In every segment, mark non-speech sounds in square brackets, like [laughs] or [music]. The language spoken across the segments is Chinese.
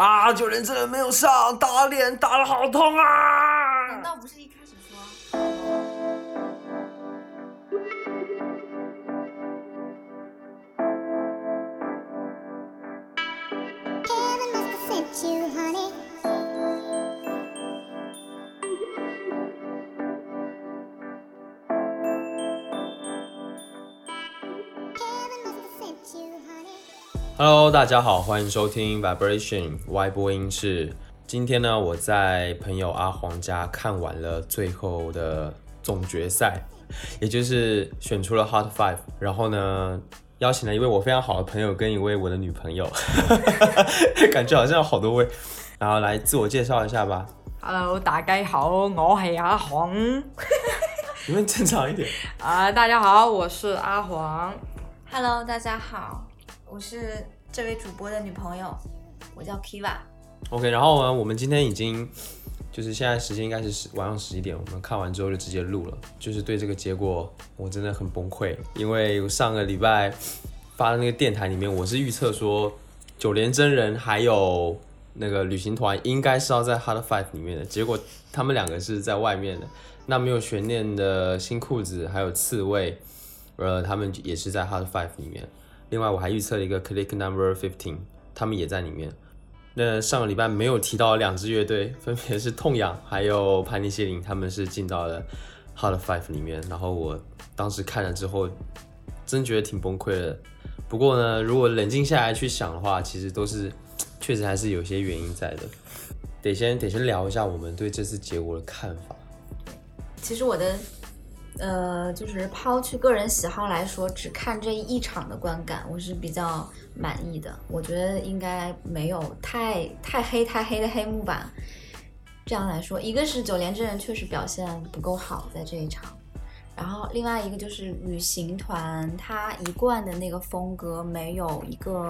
啊，九连真人没有上，打脸打的好痛啊！难道不是一开 Hello，大家好，欢迎收听 Vibration Y 播音室。今天呢，我在朋友阿黄家看完了最后的总决赛，也就是选出了 Hot Five，然后呢，邀请了一位我非常好的朋友跟一位我的女朋友，[laughs] 感觉好像有好多位，然后来自我介绍一下吧。Hello，大家好，我系阿黄。你们正常一点。[laughs] 啊、大家好，我是阿黄。Hello，大家好，我是这位主播的女朋友，我叫 Kiva。OK，然后呢，我们今天已经就是现在时间应该是十晚上十一点，我们看完之后就直接录了。就是对这个结果我真的很崩溃，因为上个礼拜发的那个电台里面，我是预测说九连真人还有那个旅行团应该是要在 Hard Five 里面的，结果他们两个是在外面的。那没有悬念的新裤子还有刺猬，呃，他们也是在 Hard Five 里面。另外我还预测了一个 Click Number Fifteen，他们也在里面。那上个礼拜没有提到两支乐队，分别是痛痒还有盘尼西林，他们是进到了 Hot Five 里面。然后我当时看了之后，真觉得挺崩溃的。不过呢，如果冷静下来去想的话，其实都是确实还是有些原因在的。得先得先聊一下我们对这次结果的看法。其实我的，呃，就是抛去个人喜好来说，只看这一场的观感，我是比较满意的。我觉得应该没有太太黑太黑的黑幕吧。这样来说，一个是九连真人确实表现不够好在这一场，然后另外一个就是旅行团他一贯的那个风格没有一个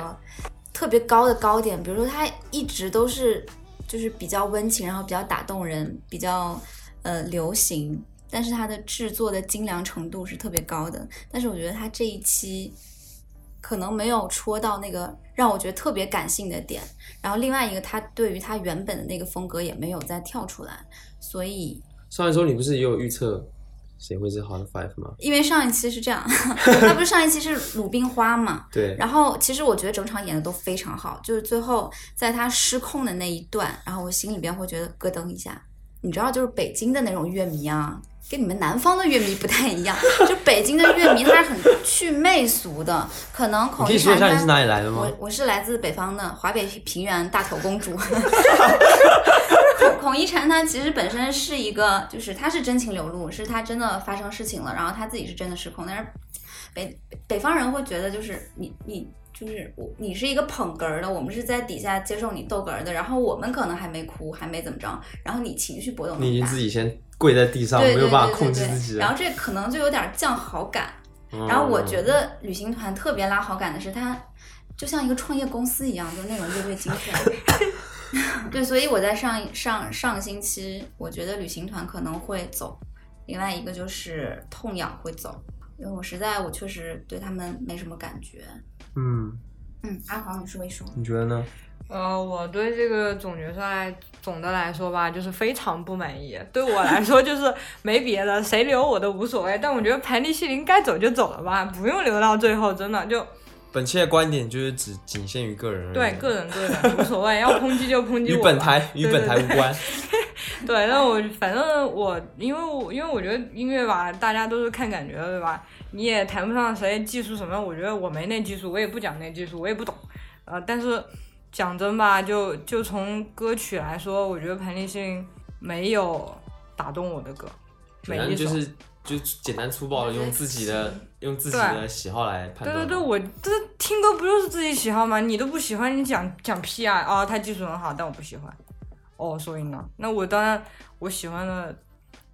特别高的高点，比如说他一直都是就是比较温情，然后比较打动人，比较呃流行，但是它的制作的精良程度是特别高的。但是我觉得他这一期可能没有戳到那个让我觉得特别感性的点，然后另外一个他对于他原本的那个风格也没有再跳出来，所以上一周你不是也有预测谁会是 Hot Five 吗？因为上一期是这样，[laughs] 他不是上一期是鲁冰花嘛，[laughs] 对，然后其实我觉得整场演的都非常好，就是最后在他失控的那一段，然后我心里边会觉得咯噔一下。你知道，就是北京的那种乐迷啊，跟你们南方的乐迷不太一样。就北京的乐迷他是很去媚俗的，可能你可以孔一婵她说一下你是哪里来的吗我？我是来自北方的华北平原大头公主。[laughs] 孔孔一婵她其实本身是一个，就是她是真情流露，是她真的发生事情了，然后她自己是真的失控，但是北北方人会觉得就是你你。就是我，你是一个捧哏儿的，我们是在底下接受你逗哏儿的，然后我们可能还没哭，还没怎么着，然后你情绪波动你已经自己先跪在地上，对对没有办法控制自己。然后这可能就有点降好感，嗯然后我觉得旅行团特别拉好感的是，它就像一个创业公司一样，就是那种乐队精神。[laughs] 对，所以我在上上上个星期，我觉得旅行团可能会走，另外一个就是痛痒会走，因为我实在我确实对他们没什么感觉。嗯，嗯，阿黄，你说一说。你觉得呢？呃，我对这个总决赛总的来说吧，就是非常不满意。对我来说，[laughs] 就是没别的，谁留我都无所谓。但我觉得盘尼西林该走就走了吧，不用留到最后，真的就本期的观点就是只仅限于个人，对个人个人无所谓，要抨击就抨击与我与。本台与本台无。关。[laughs] 对，那我反正我因为我因为我觉得音乐吧，大家都是看感觉的，对吧？你也谈不上谁技术什么，我觉得我没那技术，我也不讲那技术，我也不懂。呃，但是讲真吧，就就从歌曲来说，我觉得彭丽欣没有打动我的歌，反每一首。就是就简单粗暴的用自己的用自己的喜好来判断。对对对，我这听歌不就是自己喜好吗？你都不喜欢，你讲讲屁啊！啊，他技术很好，但我不喜欢。哦，所以呢，那我当然我喜欢的，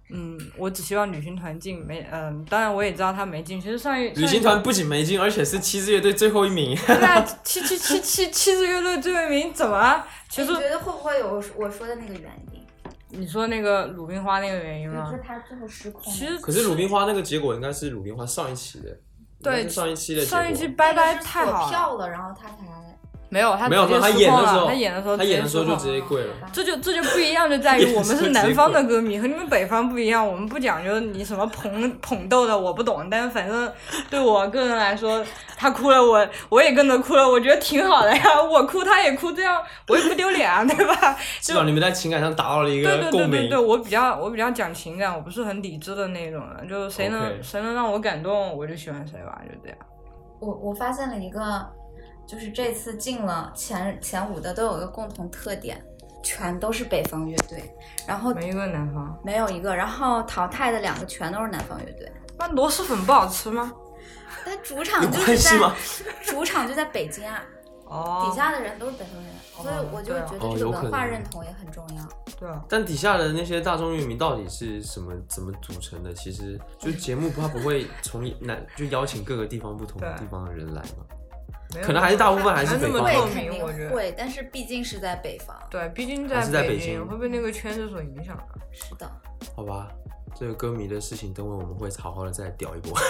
嗯，我只希望旅行团进没，嗯，当然我也知道他没进。其实上一旅行团不仅没进，而且是七支乐队最后一名。那七七七七七支乐队最后一名怎么了？其实你觉得会不会有我说的那个原因？你说那个鲁冰花那个原因吗？他最后失控其实可是鲁冰花那个结果应该是鲁冰花上一期的，对上一期的。上一期拜拜太好了。票了，然后他才没有他没有直接他失控了演的时候，他演的时候他演的时候就直接跪了。这就这就不一样，就在于 [laughs] 我们是南方的歌迷和你们北方不一样，我们不讲究你什么捧捧逗的，我不懂，但是反正对我个人来说，他哭了，我我也跟着哭了，我觉得挺好的呀，[laughs] 我哭他也哭，这样我也不丢脸啊，对吧？[laughs] 至少你们在情感上达到了一个共鸣对对对对，。我比较我比较讲情感，我不是很理智的那种人，就是谁能谁能让我感动，我就喜欢谁吧，就这样。我我发现了一个，就是这次进了前前五的都有一个共同特点，全都是北方乐队，然后没一个南方，没有一个，然后淘汰的两个全都是南方乐队。那螺蛳粉不好吃吗？但主场就是在？主场就在北京啊，哦，底下的人都是北方人，所以我就觉得这个文化认同也很重要。对啊，但底下的那些大众乐迷到底是什么怎么组成的？其实就节目它不会从南就邀请各个地方不同的地方的人来嘛。可能还是大部分还是北方会那么透肯定明，我觉得。会，但是毕竟是在北方。对，毕竟还是在北北京会被那个圈子所影响的。是的，好吧，这个歌迷的事情，等会我们会好好的再屌一波。[laughs]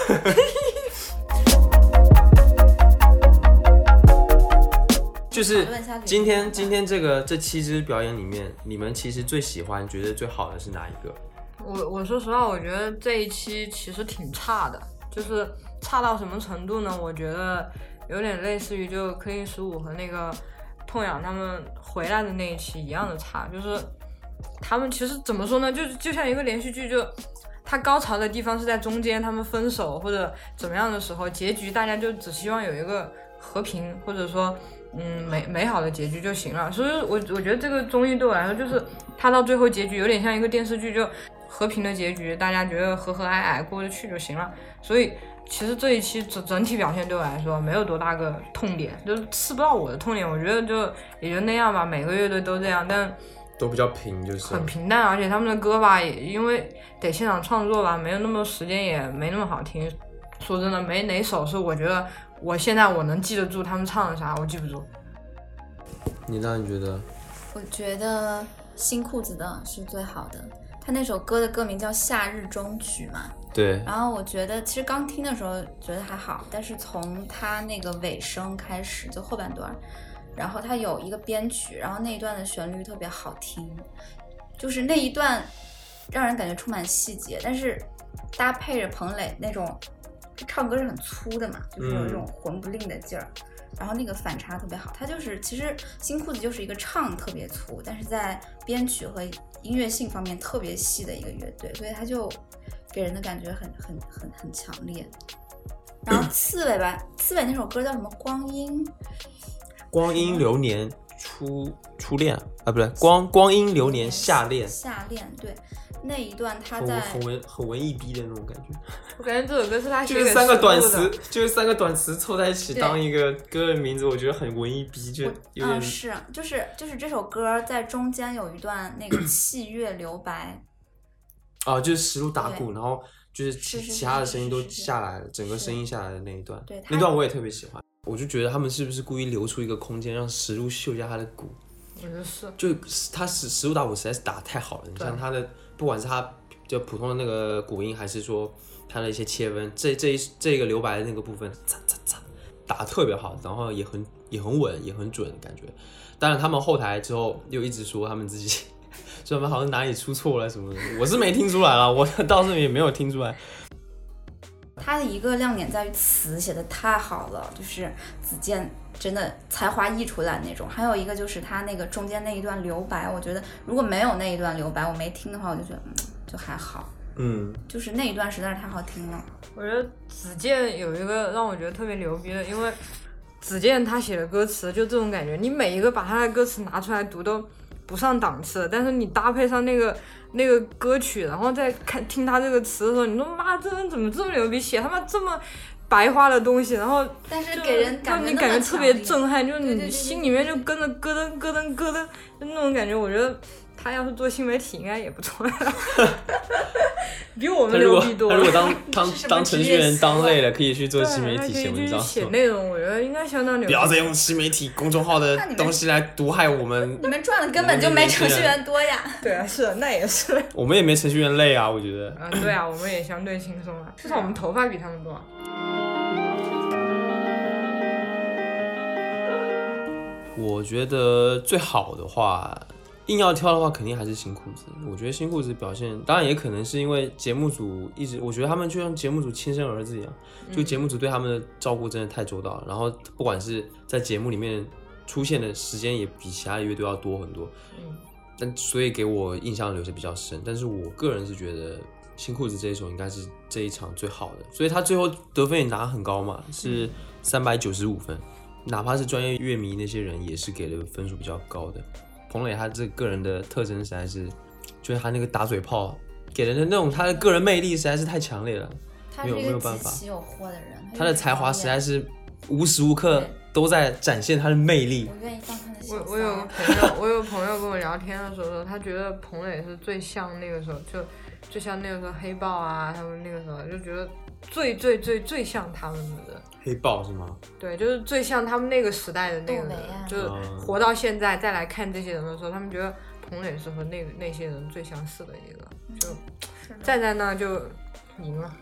就是今天今天这个这七支表演里面，你们其实最喜欢、觉得最好的是哪一个？我我说实话，我觉得这一期其实挺差的，就是差到什么程度呢？我觉得有点类似于就 K 十五和那个痛痒他们回来的那一期一样的差，就是他们其实怎么说呢？就就像一个连续剧，就它高潮的地方是在中间，他们分手或者怎么样的时候，结局大家就只希望有一个和平，或者说嗯美美好的结局就行了。所以我我觉得这个综艺对我来说，就是它到最后结局有点像一个电视剧，就和平的结局，大家觉得和和蔼蔼过得去就行了。所以其实这一期整整体表现对我来说没有多大个痛点，就是刺不到我的痛点。我觉得就也就那样吧，每个乐队都这样，但。都比较平，就是很平淡，而且他们的歌吧，也因为得现场创作吧，没有那么多时间，也没那么好听。说真的，没哪首是我觉得我现在我能记得住他们唱的啥，我记不住。你呢你觉得？我觉得新裤子的是最好的，他那首歌的歌名叫《夏日中曲》嘛。对，然后我觉得其实刚听的时候觉得还好，但是从他那个尾声开始，就后半段，然后他有一个编曲，然后那一段的旋律特别好听，就是那一段让人感觉充满细节，但是搭配着彭磊那种唱歌是很粗的嘛，就是有一种混不吝的劲儿。然后那个反差特别好，他就是其实新裤子就是一个唱特别粗，但是在编曲和音乐性方面特别细的一个乐队，所以他就给人的感觉很很很很强烈。然后 [clears throat] 刺猬吧，刺猬那首歌叫什么？光阴，光阴流年初初恋啊，不对，光光阴流年夏恋，夏恋，对，那一段他很在很文很文艺逼的那种感觉，[laughs] 我感觉这首歌是他就是三个短词，就是三个短词凑在一起当一个歌的名字，我觉得很文艺逼，就有点嗯是就是就是这首歌在中间有一段那个 [coughs] 器乐留白，啊，就是实录打鼓，然后就是其是是其他的声音都是是下来了，整个声音下来的那一段对，那段我也特别喜欢。我就觉得他们是不是故意留出一个空间，让实录秀一下他的鼓？我觉得是。就他实实物打鼓实在是打得太好了，你对像他的，不管是他就普通的那个鼓音，还是说他的一些切分，这这一这个留白的那个部分，嚓嚓嚓，打得特别好，然后也很也很稳，也很准，感觉。当然他们后台之后又一直说他们自己，说他们好像哪里出错了什么的，我是没听出来了，[laughs] 我倒是也没有听出来。他的一个亮点在于词写的太好了，就是子健真的才华溢出来那种。还有一个就是他那个中间那一段留白，我觉得如果没有那一段留白，我没听的话，我就觉得嗯就还好，嗯，就是那一段实在是太好听了。我觉得子健有一个让我觉得特别牛逼的，因为子健他写的歌词就这种感觉，你每一个把他的歌词拿出来读都不上档次，但是你搭配上那个那个歌曲，然后再看听他这个词的时候，你说妈这人怎么这么牛逼，写他妈这么白花的东西，然后但是就给人让你感觉特别震撼，就是你心里面就跟着咯噔咯噔咯噔，就那种感觉。我觉得他要是做新媒体应该也不错呀，[laughs] 比我们牛逼多了。他如果当当 [laughs] 当程序员当累了，可以去做对新媒体写文章。写内容，我觉得应该相当牛逼。不要再用新媒体公众号的东西来毒害我们 [laughs] 你们赚的根本就没程序员多呀。对啊，是那也是。我们也没程序员累啊，我觉得。嗯，对啊，我们也相对轻松啊，至少我们头发比他们多。我觉得最好的话，硬要挑的话，肯定还是新裤子。我觉得新裤子表现，当然也可能是因为节目组一直，我觉得他们就像节目组亲生儿子一样，就节目组对他们的照顾真的太周到了。然后不管是在节目里面出现的时间，也比其他的乐队要多很多。嗯，但所以给我印象留下比较深。但是我个人是觉得新裤子这一首应该是这一场最好的，所以他最后得分也拿很高嘛，是三百九十五分。哪怕是专业乐迷那些人也是给的分数比较高的。彭磊他这个人的特征实在是，就是他那个打嘴炮给人的那种他的个人魅力实在是太强烈了，没有他是一个没有办法极其有货的人，他的才华实在是。无时无刻都在展现他的魅力我。愿意当他的小我我有个朋友，[laughs] 我有个朋友跟我聊天的时候说，他觉得彭磊是最像那个时候，就就像那个时候黑豹啊，他们那个时候就觉得最最最最像他们的人。黑豹是吗？对，就是最像他们那个时代的那个人啊，就是嗯活到现在再来看这些人的时候，他们觉得彭磊是和那那些人最相似的一个，就站在那就赢了。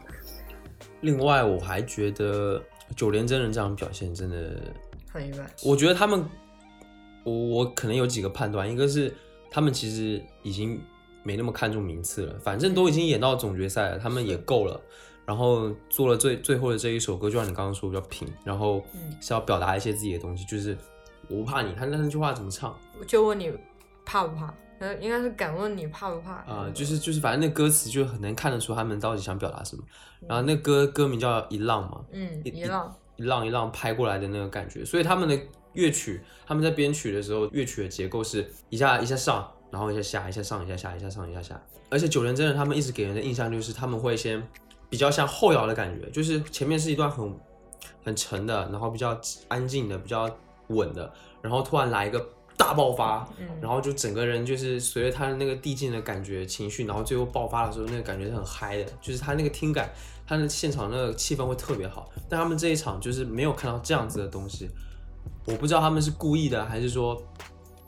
另外我还觉得九连真人这场表现真的很意外。我觉得他们，我我可能有几个判断，一个是他们其实已经没那么看重名次了，反正都已经演到总决赛了，他们也够了。然后做了最最后的这一首歌，就像你刚刚说比较平，然后嗯是要表达一些自己的东西，就是我不怕你，他那那句话怎么唱我就问你怕不怕？呃，应该是敢问你怕不怕？啊、就是就是反正那歌词就很能看得出他们到底想表达什么。然后那歌歌名叫《一浪》嘛，嗯，一一浪，一浪一浪拍过来的那个感觉，所以他们的乐曲，他们在编曲的时候，乐曲的结构是一下一下上，然后一下下，一下上，一下下，一下上，一下下。而且九连真人他们一直给人的印象就是他们会先比较像后摇的感觉，就是前面是一段很很沉的，然后比较安静的，比较稳的，然后突然来一个大爆发，嗯然后就整个人就是随着他的那个递进的感觉、情绪，然后最后爆发的时候，那个感觉是很嗨的，就是他那个听感，他的现场那个气氛会特别好。但他们这一场就是没有看到这样子的东西，我不知道他们是故意的还是说，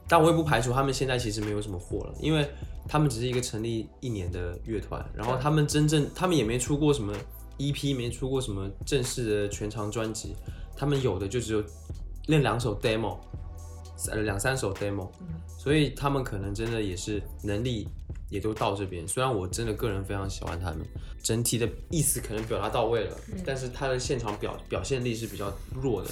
但我也不排除他们现在其实没有什么货了，因为他们只是一个成立一年的乐团，然后他们真正他们也没出过什么 EP，没出过什么正式的全长专辑，他们有的就只有练两首 demo，三两三首 demo，、所以他们可能真的也是能力也都到这边。虽然我真的个人非常喜欢他们，整体的意思可能表达到位了，但是他的现场表表现力是比较弱的。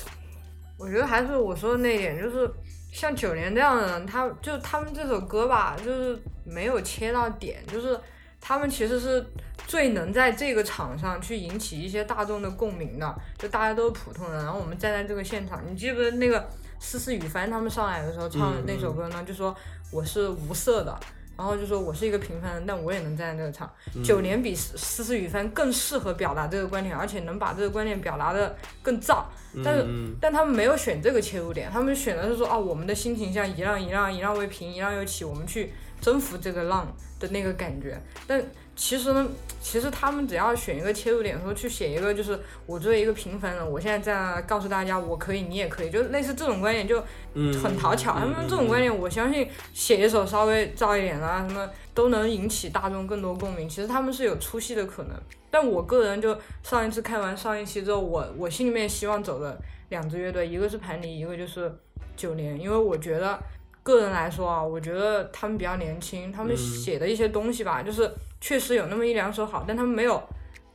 我觉得还是我说的那一点，就是像九连这样的人，他就他们这首歌吧，就是没有切到点，就是他们其实是最能在这个场上去引起一些大众的共鸣的，就大家都是普通人，然后我们站在这个现场，你记不记得那个思思雨帆他们上来的时候唱的那首歌呢？就说我是无色的。然后就说我是一个平凡人，但我也能站在这个场。九年比思思思雨帆更适合表达这个观点，而且能把这个观点表达的更燥。但是嗯，但他们没有选这个切入点，他们选的是说，哦，我们的心情像一浪一浪，一浪为平，一浪又起，我们去征服这个浪的那个感觉。但其实呢，其实他们只要选一个切入点，说去写一个，就是我作为一个平凡人，我现在这样告诉大家，我可以，你也可以，就类似这种观点就嗯很讨巧。他们这种观点，我相信写一首稍微燥一点的啊，什么都能引起大众更多共鸣。其实他们是有出戏的可能。但我个人就上一次看完上一期之后，我我心里面希望走的两支乐队，一个是盘尼，一个就是九年，因为我觉得个人来说啊，我觉得他们比较年轻，他们嗯写的一些东西吧，就是确实有那么一两首好，但他们没有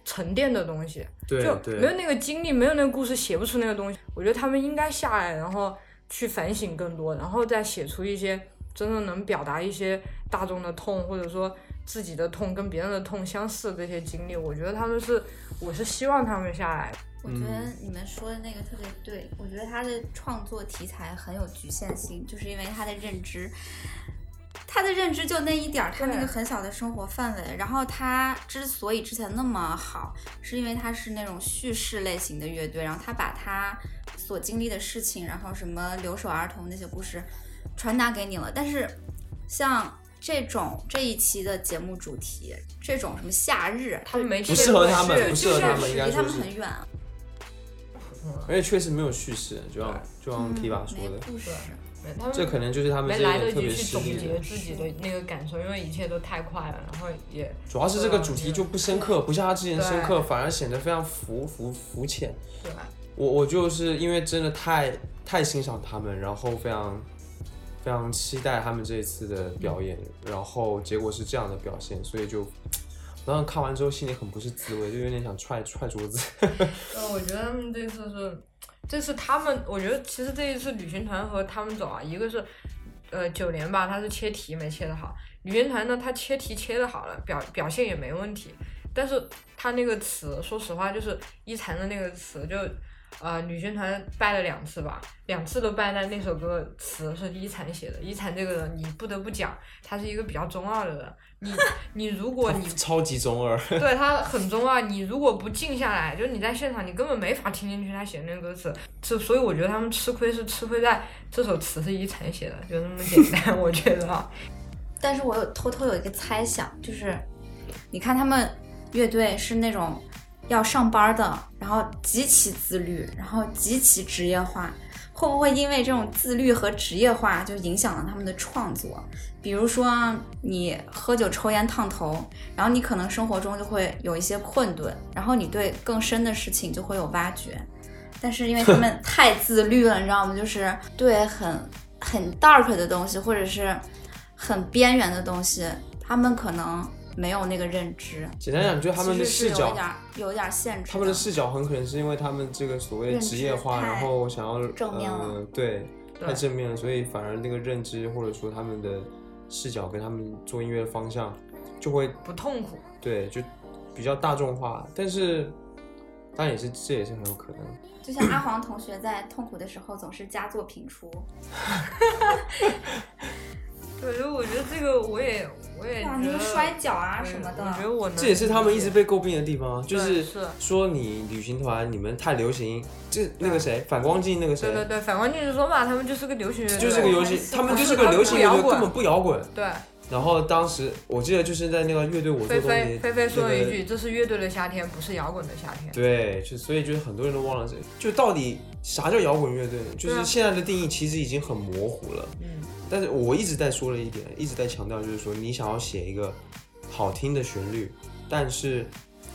沉淀的东西。对就没有，那个经历，没有那个故事，写不出那个东西。我觉得他们应该下来，然后去反省更多，然后再写出一些真正能表达一些大众的痛，或者说自己的痛跟别人的痛相似的这些经历。我觉得他们是，我是希望他们下来。我觉得你们说的那个特别对，我觉得他的创作题材很有局限性，就是因为他的认知，他的认知就那一点儿，他那个很小的生活范围。然后他之所以之前那么好，是因为他是那种叙事类型的乐队，然后他把他所经历的事情，然后什么留守儿童那些故事传达给你了。但是像这种这一期的节目主题，这种什么夏日，他们没不适合他们是不适合他们离他们很远啊，而且确实没有叙事，就像就像 Kiva 说的，故事。他们这可能就是他们没来得及别失利去总结的。自己的那个感受，因为一切都太快了，然后也主要是这个主题就不深刻，不像他之前深刻，反而显得非常浮浮浮浅。对吧？我我就是因为真的太太欣赏他们，然后非常非常期待他们这一次的表演，然后结果是这样的表现，所以就。然后看完之后心里很不是滋味，就有点想踹踹桌子。呃，[laughs] 我觉得他们这次是，这次他们，我觉得其实这一次旅行团和他们走啊，一个是，呃，九连吧，他是切题没切的好，旅行团呢，他切题切的好了，表表现也没问题，但是他那个词，说实话，就是一禅的那个词，就，呃，旅行团拜了两次吧，两次都拜在那首歌词是一禅写的，一禅这个人，你不得不讲，他是一个比较中二的人，你你如果你超级中二，对他很中二，你如果不静下来，就是你在现场，你根本没法听进去他写的那个歌词。是，所以我觉得他们吃亏是吃亏在这首词是一禅写的，就那么简单。[laughs] 我觉得啊，但是我有偷偷有一个猜想，就是你看他们乐队是那种要上班的，然后极其自律，然后极其职业化，会不会因为这种自律和职业化就影响了他们的创作？比如说你喝酒、抽烟、烫头，然后你可能生活中就会有一些困顿，然后你对更深的事情就会有挖掘。但是因为他们 [laughs] 太自律了，你知道吗？就是对很很 dark 的东西，或者是很边缘的东西，他们可能没有那个认知。简单讲，就他们的视角有一点儿有一点儿限制。他们的视角很可能是因为他们这个所谓的职业化，然后想要正面了对太正面了，所以反而那个认知或者说他们的视角跟他们做音乐的方向就会不痛苦。对就比较大众化，但是当然也是这也是很有可能。就像阿黄同学在痛苦的时候总是佳作频出，[laughs] [laughs] 对，就我觉得这个我也我也哇，觉得摔跤啊什么的，我觉得我能这也是他们一直被诟病的地方啊，就是说你旅行团你们太流行，这那个谁反光镜那个谁对对对，反观就是说嘛，他们就是个流行乐队，就是个流行，他们就是个流行乐队，根本不摇滚。对。然后当时我记得就是在那个乐队我做菲东西，菲菲菲说了一句：“这是乐队的夏天，不是摇滚的夏天。对，就所以就是很多人都忘了这，就到底啥叫摇滚乐队？就是现在的定义其实已经很模糊了。”嗯，但是我一直在说了一点，一直在强调，就是说你想要写一个好听的旋律，但是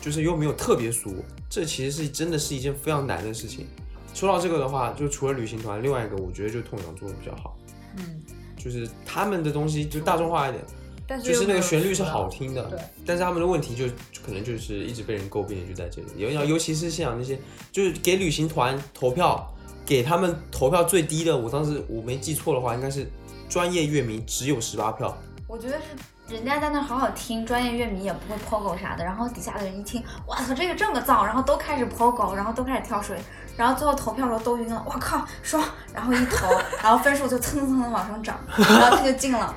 就是又没有特别俗，这其实是真的是一件非常难的事情。说到这个的话，就除了旅行团，另外一个我觉得就痛仰做的比较好，嗯，就是他们的东西就大众化一点，就是那但是又没有个旋律是好听的对，但是他们的问题就可能就是一直被人诟病的就在这里，尤尤其是像那些就是给旅行团投票，给他们投票最低的，我当时我没记错的话，应该是专业乐迷只有十八票，我觉得是人家在那好好听，专业乐迷也不会 POGO 啥的，然后底下的人一听，哇操，这个这么燥，然后都开始 POGO，然后都开始跳水，然后最后投票的时候都晕了，我靠，爽，然后一投，然后分数就蹭蹭蹭的往上涨，然后他就进了。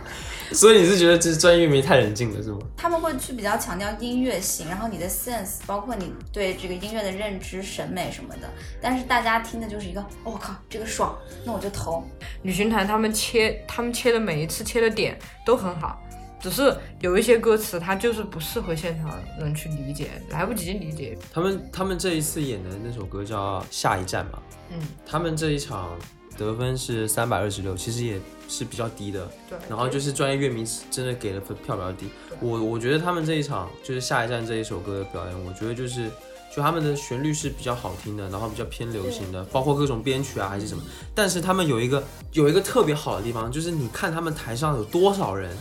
[laughs] 所以你是觉得这专业乐迷太冷静了是吗？他们会去比较强调音乐性，然后你的 sense，包括你对这个音乐的认知、审美什么的。但是大家听的就是一个，我、靠，这个爽，那我就投。旅行团他们切他们切的每一次切的点都很好，只是有一些歌词它就是不适合现场人去理解，来不及理解。他们他们这一次演的那首歌叫《下一站》嘛，嗯，他们这一场得分是三百二十六，其实也是比较低的。对。然后就是专业乐迷真的给的分票比较低。我我觉得他们这一场就是下一站这一首歌的表演，我觉得就是就他们的旋律是比较好听的，然后比较偏流行的，包括各种编曲啊还是什么。但是他们有一个有一个特别好的地方，就是你看他们台上有多少人，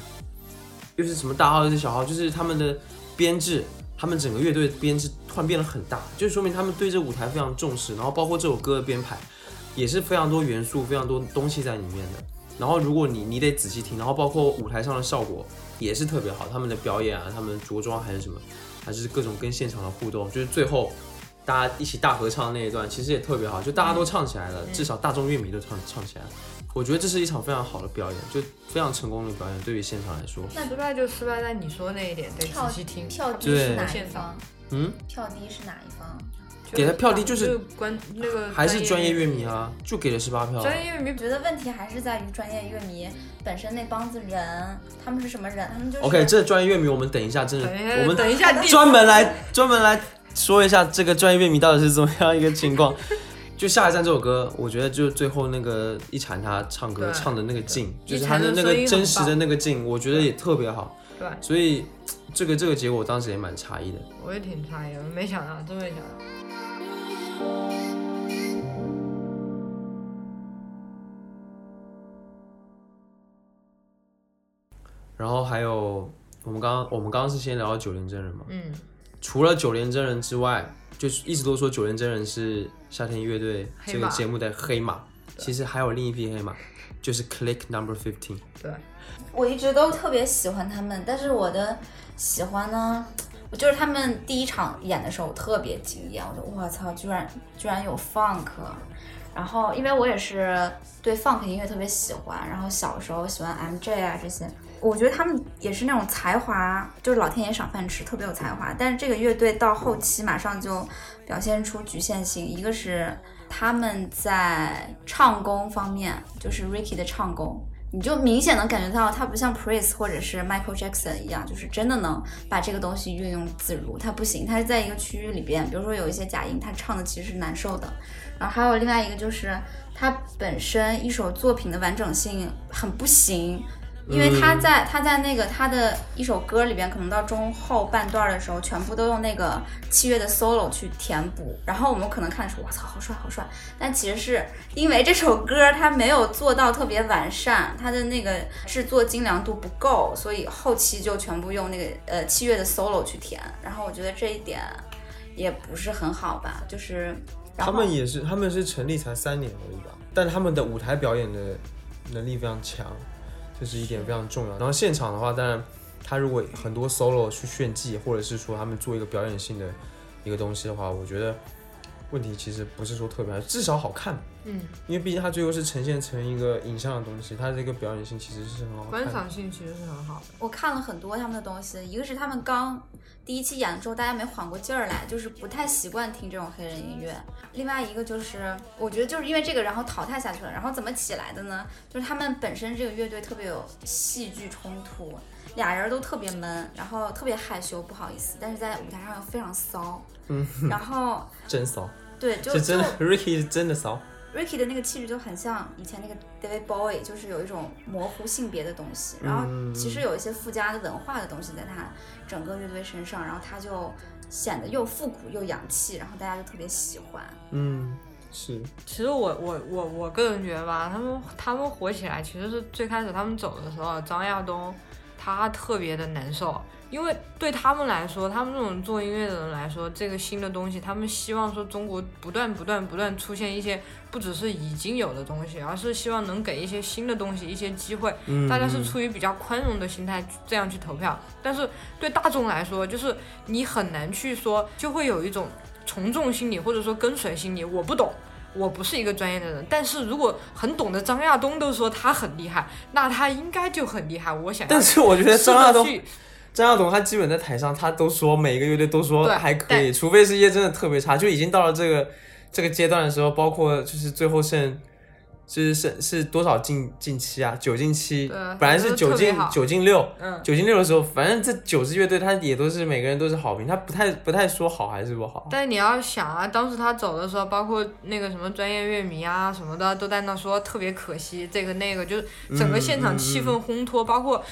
又是什么大号又是小号，就是他们的编制。他们整个乐队的编制突然变得很大，就说明他们对这舞台非常重视，然后包括这首歌的编排，也是非常多元素、非常多东西在里面的。然后如果你你得仔细听，然后包括舞台上的效果也是特别好，他们的表演啊，他们着装还是什么，还是各种跟现场的互动，就是最后大家一起大合唱那一段，其实也特别好，就大家都唱起来了，至少大众乐迷都唱唱起来了。我觉得这是一场非常好的表演，就非常成功的表演，对于现场来说，那失败就失败在你说那一点，得票仔细听。票低是哪一方？嗯，跳低是哪一方？给他票低就是关那个还是专业乐迷啊。啊，就给了十八票啊。专业乐迷觉得问题还是在于专业乐迷本身那帮子人，他们是什么人？他们就是 OK，这专业乐迷我们等一下真的，我们等一下专门来专门来说一下这个专业乐迷到底是怎么样一个情况。就下一站这首歌，我觉得就最后那个一禅他唱歌唱的那个劲，就是他的那个真实的那个劲，我觉得也特别好。对，所以这个这个结果我当时也蛮诧异的。我也挺诧异的，没想到，真没想到。然后还有我们刚刚我们刚刚是先聊到九连真人嘛。嗯。除了九连真人之外就是一直都说九连真人是夏天乐队这个节目的黑马。其实还有另一匹黑马就是 click number fifteen 对。我一直都特别喜欢他们但是我的喜欢呢我就是他们第一场演的时候我特别惊艳，我就我操，居然居然有 funk，然后因为我也是对 funk 音乐特别喜欢，然后小时候喜欢 MJ 啊这些，我觉得他们也是那种才华，就是老天爷赏饭吃，特别有才华。但是这个乐队到后期马上就表现出局限性，一个是他们在唱功方面，就是 Ricky 的唱功。你就明显能感觉到他不像 Prince 或者是 Michael Jackson 一样，就是真的能把这个东西运用自如。他不行，他是在一个区域里边，比如说有一些假音，他唱的其实是难受的。然后还有另外一个就是他本身一首作品的完整性很不行，因为他在他在那个他的一首歌里边，可能到中后半段的时候，全部都用那个七月的 solo 去填补，然后我们可能看的时候，我操，好帅好帅，但其实是因为这首歌它没有做到特别完善，它的那个制作精良度不够，所以后期就全部用那个呃七月的 solo 去填，然后我觉得这一点也不是很好吧，就是他们也是，他们是成立才三年而已吧，但他们的舞台表演的能力非常强，这是一点非常重要。然后现场的话，当然他如果很多 solo 去炫技，或者是说他们做一个表演性的一个东西的话，我觉得问题其实不是说特别好，至少好看。嗯，因为毕竟它最后是呈现成一个影像的东西，它这个表演性其实是很好看观。赏性其实是很好的。我看了很多他们的东西，一个是他们刚第一期演了之后，大家没缓过劲儿来，就是不太习惯听这种黑人音乐；另外一个就是，我觉得就是因为这个，然后淘汰下去了。然后怎么起来的呢？就是他们本身这个乐队特别有戏剧冲突，俩人都特别闷，然后特别害羞，不好意思，但是在舞台上又非常骚。嗯，然后 [laughs] 真骚，对，就是真的就，Ricky 是真的骚。Ricky 的那个气质就很像以前那个 David Bowie，就是有一种模糊性别的东西，然后其实有一些附加的文化的东西在他整个乐队身上，然后他就显得又复古又洋气，然后大家就特别喜欢。嗯，是。其实我我我我个人觉得吧，他们他们火起来，其实是最开始他们走的时候，张亚东他特别的难受，因为对他们来说，他们这种做音乐的人来说，这个新的东西，他们希望说中国不断不断不断出现一些不只是已经有的东西，而是希望能给一些新的东西一些机会。嗯，大家是出于比较宽容的心态这样去投票，但是对大众来说，就是你很难去说，就会有一种从众心理或者说跟随心理。我不懂，我不是一个专业的人，但是如果很懂的张亚东都说他很厉害，那他应该就很厉害。我想要但是我觉得张亚东，张亚东他基本在台上他都说每一个乐队都说还可以，除非是真的特别差，就已经到了这个这个阶段的时候，包括就是最后剩。就是是是多少进进七啊？九进七，本来是九进九进六，嗯，九进六的时候，反正这九支乐队他也都是每个人都是好评，他不太不太说好还是不好。但你要想啊，当时他走的时候，包括那个什么专业乐迷啊什么的，都在那说特别可惜，这个那个，就是整个现场气氛烘托，包括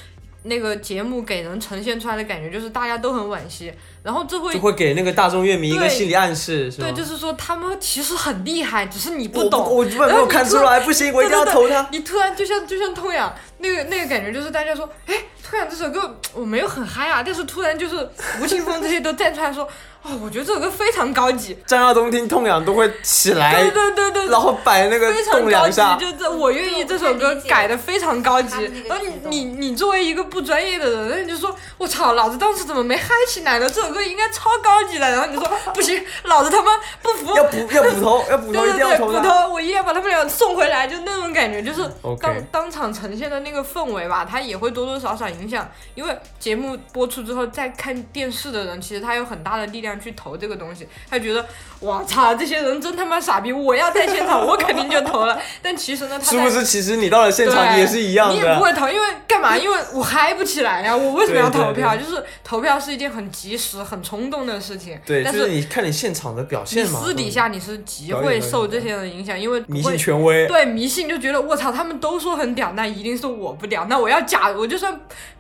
那个节目给人呈现出来的感觉，就是大家都很惋惜。然后这会就会给那个大众乐迷一个心理暗示，是？对，就是说他们其实很厉害，只是你不懂。我根本没有看出来，不行，我一定要投他。你突然就像就像痛痒那个那个感觉，就是大家说，哎，痛痒这首歌我没有很嗨啊，但是突然就是吴青峰这些都站出来说，哦，我觉得这首歌非常高级，张亚东听痛痒都会起来对，对对对，然后摆那个非常动高级，两下。就这我愿意这首歌改的非常高级然后你你你作为一个不专业的人，你就说，我操，老子当时怎么没嗨起来呢？这首歌应该超高级的。然后你说 [laughs] 不行，老子他妈不服。要补要补头，要补头，[laughs] 一对对对，定要投我一定要把他们俩送回来，就那种感觉，就是当当场呈现的那个氛围吧，他也会多多少少影响。因为节目播出之后，再看电视的人，其实他有很大的力量去投这个东西，他觉得，我操，这些人真他妈傻逼，我要在现场，我肯定就投了。但其实呢，他是不是？其实你到了现场，你也是一样的你也不会。投，因为干嘛？因为我嗨不起来呀、我为什么要对对投票？对就是投票是一件很及时、很冲动的事情。对，但就是你看你现场的表现嘛。私底下你是极会受这些人影响，因为迷信权威，对迷信就觉得我操，他们都说很屌，那一定是我不屌，那我要假，我就算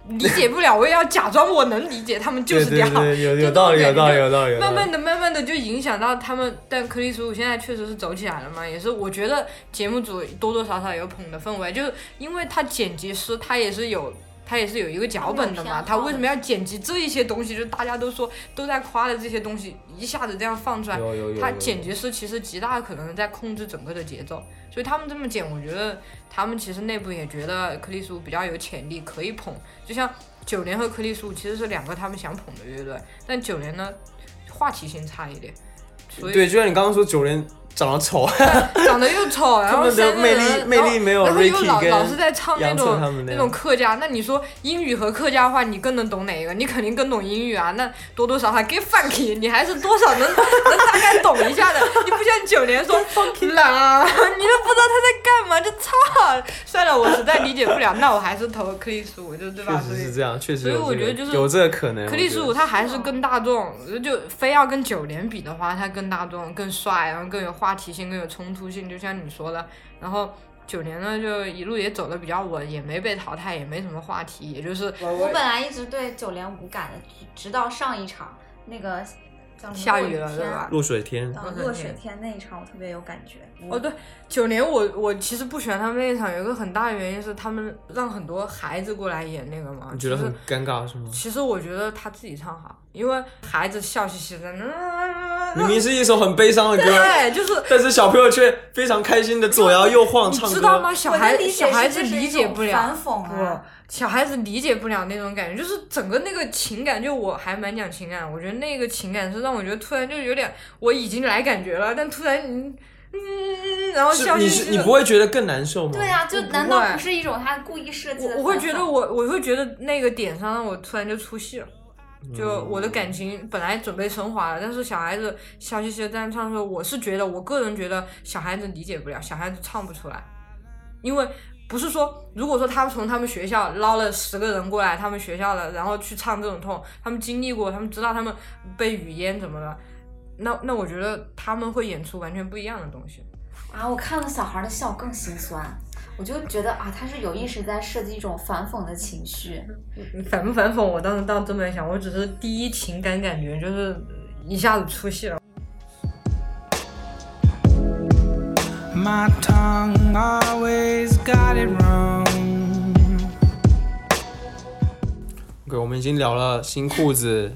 理解不了，我也要假装我能理解，他们就是屌。对对，有 [laughs] 有道理，有道理，有道理。有道理慢慢的、慢慢的就影响到他们，但克里斯伍现在确实是走起来了嘛，也是我觉得节目组多多少少有捧的氛围，就是因为他剪辑师他也是有他也是有一个脚本的嘛，他为什么要剪辑这一些东西？就是大家都说都在夸的这些东西，一下子这样放出来，他剪辑师其实极大可能在控制整个的节奏，所以他们这么剪，我觉得他们其实内部也觉得克里斯伍比较有潜力，可以捧。就像九连和克里斯伍其实是两个他们想捧的乐队，但九连呢话题性差一点，所以对，就像你刚刚说九连长得丑，[laughs] 长得又丑，[laughs] 然后他们的魅力人魅力没有然后又 Ricky 老跟老是在唱那种他们那那种客家，那你说英语和客家话，你更能懂哪一个？你肯定更懂英语啊，那多多少少 get funky，你还是多少能 [laughs] 能大概懂一下的。你不像九连说 funky 啦，你都不知道他在干嘛，就操！算了，我实在理解不了，那我还是投克里斯伍，就对吧？确实是这样，确实所以我觉得就是有这个可能。克里斯伍我觉得他还是更大众，就非要跟九连比的话，他更大众、更帅，然后更有话题性、更有冲突性，就像你说的。然后九连呢，就一路也走的比较稳，也没被淘汰，也没什么话题，也就是我本来一直对九连无感的，直到上一场那个下雨了，落对吧？落水天，啊落水天那一场，我特别有感觉。哦，对，九年我我其实不喜欢他们那一场，有一个很大的原因是他们让很多孩子过来演那个嘛，你觉得很尴尬是吗？其实我觉得他自己唱好，因为孩子笑嘻嘻的，明明是一首很悲伤的歌，对，就是但是小朋友却非常开心的左摇右晃你唱歌。知道吗？小孩小孩子理解不了反讽啊不，小孩子理解不了那种感觉，就是整个那个情感，就我还蛮讲情感，我觉得那个情感是让我觉得突然就有点，我已经来感觉了，但突然嗯嗯，然后是笑嘻嘻的你你不会觉得更难受吗？对啊，就难道不是一种他故意设计的我我会觉得我我会觉得那个点上让我突然就出戏了。就我的感情本来准备升华了，但是小孩子笑嘻嘻的在那唱的时候，我是觉得，我个人觉得小孩子理解不了，小孩子唱不出来，因为不是说，如果说他们从他们学校捞了十个人过来，他们学校的，然后去唱这种痛，他们经历过，他们知道他们被语言怎么了，那那我觉得他们会演出完全不一样的东西。啊，我看了小孩的笑更心酸，我就觉得啊，他是有意识在设计一种反讽的情绪。反不反讽，我当时倒真没想，我只是第一情感感觉就是一下子出戏了。My tongue always got it wrong. OK，我们已经聊了新裤子，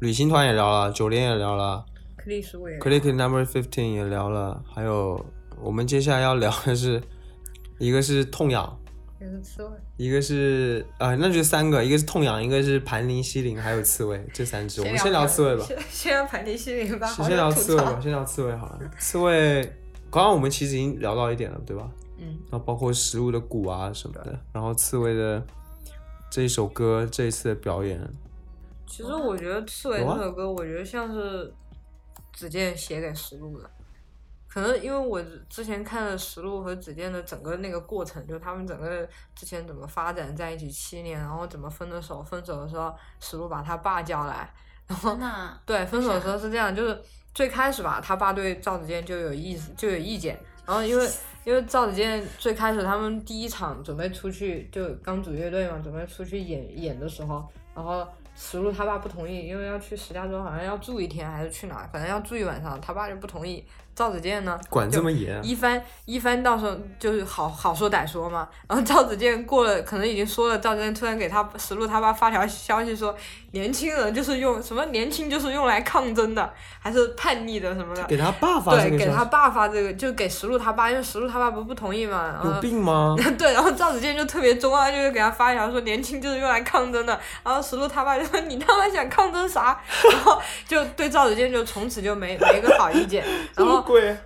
旅行团也聊了，九连也聊了，Click Number Fifteen 也聊了，还有我们接下来要聊的是，一个是痛痒，也是刺猬，一个是啊、那就三个，一个是痛痒，一个是盘尼西林，还有刺猬，这三只。我们先聊刺猬吧，先先聊盘尼西林吧，先聊刺猬吧，先聊刺猬好了。刺猬，刚刚我们其实已经聊到一点了，对吧？嗯。然后包括食物的鼓啊什么的，然后刺猬的这一首歌，这一次的表演，其实我觉得《刺猬》这首歌，我觉得像是子健写给石路的。可能因为我之前看了石路和子健的整个那个过程，就他们整个之前怎么发展在一起七年，然后怎么分的手，分手的时候石路把他爸叫来，然后真的啊，对，分手的时候是这样，就是最开始吧，他爸对赵子健就有意思，就有意见。然后因为因为赵子健最开始他们第一场准备出去，就刚组乐队嘛，准备出去演演的时候，然后石路他爸不同意，因为要去石家庄，好像要住一天还是去哪，反正要住一晚上，他爸就不同意。赵子健呢，管这么严啊，一帆一帆到时候就是好好说歹说嘛，然后赵子健过了，可能已经说了，赵子健突然给他石路他爸发条消息说，年轻人就是用什么年轻就是用来抗争的，还是叛逆的什么的，给他爸。发对，给他爸发这个，就给石路他爸，因为石路他爸不不同意嘛，然后有病吗？[laughs] 对，然后赵子健就特别中二，就是给他发一条说年轻就是用来抗争的，然后石路他爸就说你他妈想抗争啥？[laughs] 然后就对赵子健就从此就没没个好意见，然后贵，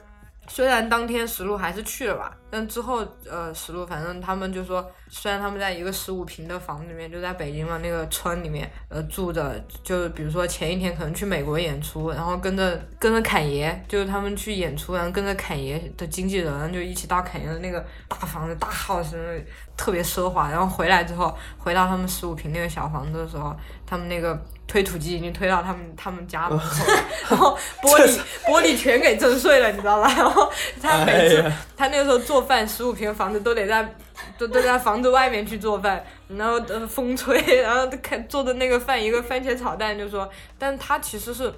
虽然当天石路还是去了吧，但之后呃石路反正他们就说，虽然他们在一个十五平的房子里面，就在北京嘛那个村里面呃住着，就比如说前一天可能去美国演出，然后跟着跟着侃爷，就是他们去演出，然后跟着侃爷的经纪人就一起到侃爷的那个大房子大 house 特别奢华，然后回来之后回到他们十五平那个小房子的时候，他们那个推土机已经推到他们他们家门口了，然后 [laughs] 玻璃玻璃全给震碎了，你知道吧？然后他每次、哎他那个时候做饭，十五平的房子都得在都都在房子外面去做饭，然后呃风吹，然后看做的那个饭一个番茄炒蛋，就说，但他其实是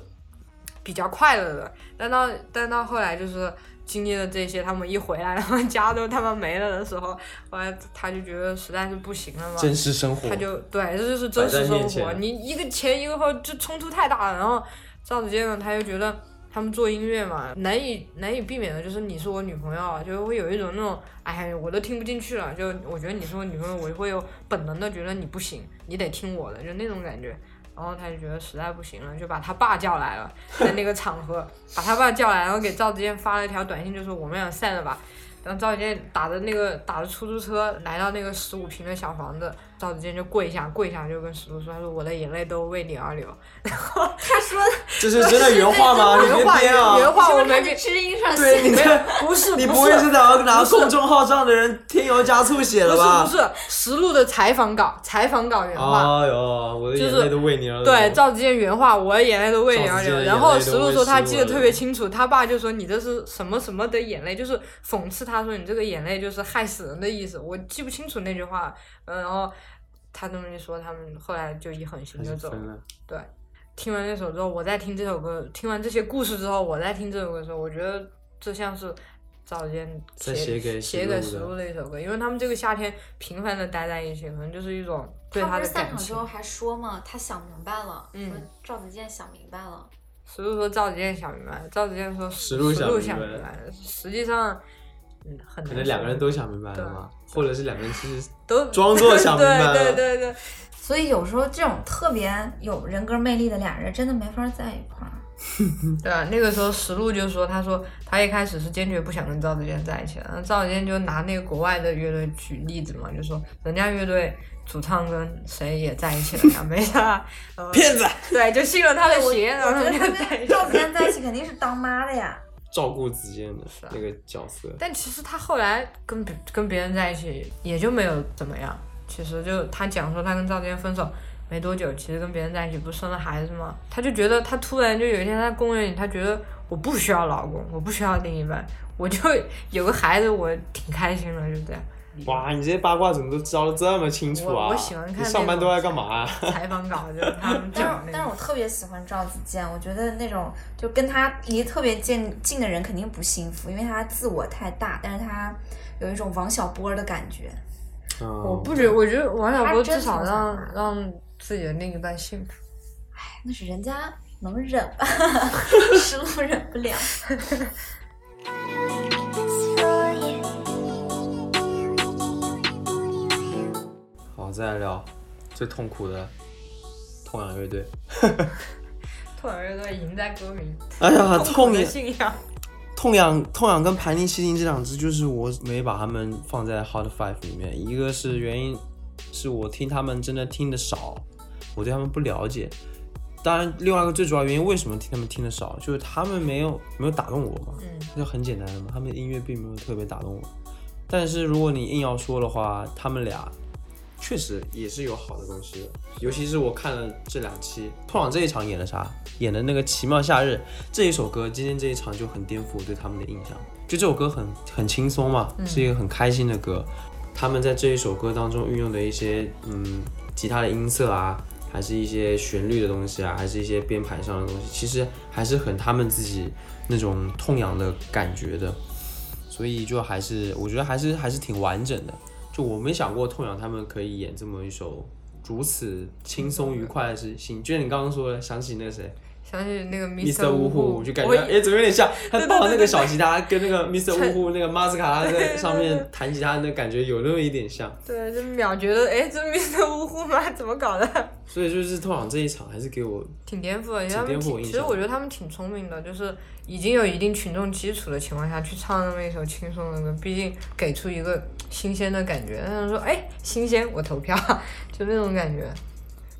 比较快乐的，但到但到后来就是经历了这些，他们一回来，然后家都他妈没了的时候，后来他就觉得实在是不行了嘛，真实生活他，就对，这就是真实生活。你一个前一个后，就冲突太大了。然后赵子健呢，他就觉得他们做音乐嘛，难以难以避免的就是你是我女朋友，就会有一种那种，哎，我都听不进去了。就我觉得你是我女朋友，我就会有本能的觉得你不行，你得听我的，就那种感觉。然后他就觉得实在不行了，就把他爸叫来了，在那个场合 [laughs] 把他爸叫来，然后给赵子健发了一条短信，就说我们俩散了吧。然后赵子健打着那个打着出租车来到那个十五平的小房子，赵子健就跪下跪下就跟石头说：“他说我的眼泪都为你而流。然后他说 [laughs] 这是真的原话吗？[laughs] 你别原话编啊！原话我没知音上对你写的？这不是你不不会是拿拿不是公众号上的人添油加醋写不是了吧？不是实录的采访稿，采访稿原话。哎呦，我的就是眼泪都为你而流。对，赵子健原话，我的眼泪都为你而流。然后石路说他记得特别清楚，他爸就说你这是什么什么的眼泪，就是讽刺他说你这个眼泪就是害死人的意思。我记不清楚那句话，嗯，然后他这么一说，他们后来就一狠心就走了。对，听完这首之后，我在听这首歌，听完这些故事之后，我在听这首歌的时候，我觉得这像是赵子健在写给写给石路的一首歌，因为他们这个夏天频繁的待在一起，可能就是一种对他不的感情是散场之后。还说嘛，他想明白了，嗯说赵子健想明白了。石路说赵子健想明白，赵子健说石路想明白想明白，实际上，嗯，很可能两个人都想明白了嘛，或者是两个人其实都装作想明白了。[laughs] 对对对对，所以有时候这种特别有人格魅力的俩人，真的没法在一块儿。[laughs] 对啊，那个时候石路就说，他说他一开始是坚决不想跟赵子健在一起的，然后赵子健就拿那个国外的乐队举例子嘛，就说人家乐队主唱跟谁也在一起了呀，没啥，[laughs] 呃骗子对，就信了他的邪，然后跟赵子健在一起肯定是当妈的呀。照顾子健的啊那个角色。但其实他后来跟别跟别人在一起也就没有怎么样。其实就他讲说他跟赵子健分手没多久，其实跟别人在一起不是生了孩子吗？他就觉得他突然就有一天在公园里，他觉得我不需要老公，我不需要另一半，我就有个孩子，我挺开心的，就这样。哇，你这些八卦怎么都知道的这么清楚啊？我我喜欢看你上班都在干嘛啊？采访稿就是他们 [laughs] 但讲那个是但是我。特别喜欢赵子健，我觉得那种就跟他离特别近近的人肯定不幸福，因为他自我太大，但是他有一种王小波的感觉。我我不觉，我觉得王小波至少让让自己的另一半幸福。哎那是人家能忍吧，[laughs] 石路忍不了。[laughs] 好，再来聊最痛苦的痛仰乐队。[laughs] 痛仰乐队赢在歌名，[laughs] 哎呀，痛仰信仰。痛仰痛仰跟盘尼西林这两支，就是我没把他们放在 Hot Five 里面。一个是原因是我听他们真的听的少，我对他们不了解。当然，另外一个最主要原因，为什么听他们听的少，就是他们没有没有打动我嘛。嗯，就很简单的嘛，他们的音乐并没有特别打动我。但是如果你硬要说的话，他们俩确实也是有好的东西的。尤其是我看了这两期，痛仰这一场演了啥？演的那个《奇妙夏日》这一首歌，今天这一场就很颠覆我对他们的印象。就这首歌很很轻松嘛，是一个很开心的歌。他们在这一首歌当中运用的一些嗯吉他的音色啊，还是一些旋律的东西啊，还是一些编排上的东西，其实还是很他们自己那种痛痒的感觉的。所以就还是我觉得还是还是挺完整的。就我没想过痛仰他们可以演这么一首如此轻松愉快的事情。就像你刚刚说的，想起那个谁想起那个 Mr. 呜呜呼，就感觉哎怎么有点像他抱那对对个小吉他跟那个 Mr. 陈呜呼那个马斯卡在上面弹吉他那感觉有那么一点像。[laughs] 对，就秒觉得，哎，这 Mr. 呜呼吗？[laughs] 怎么搞的？所以就是通常这一场还是给我挺颠覆的，挺颠覆其实我觉得他们挺聪明的，就是已经有一定群众基础的情况下去唱那么一首轻松的歌，毕竟给出一个新鲜的感觉。他们说，哎，新鲜，我投票，[laughs] 就那种感觉。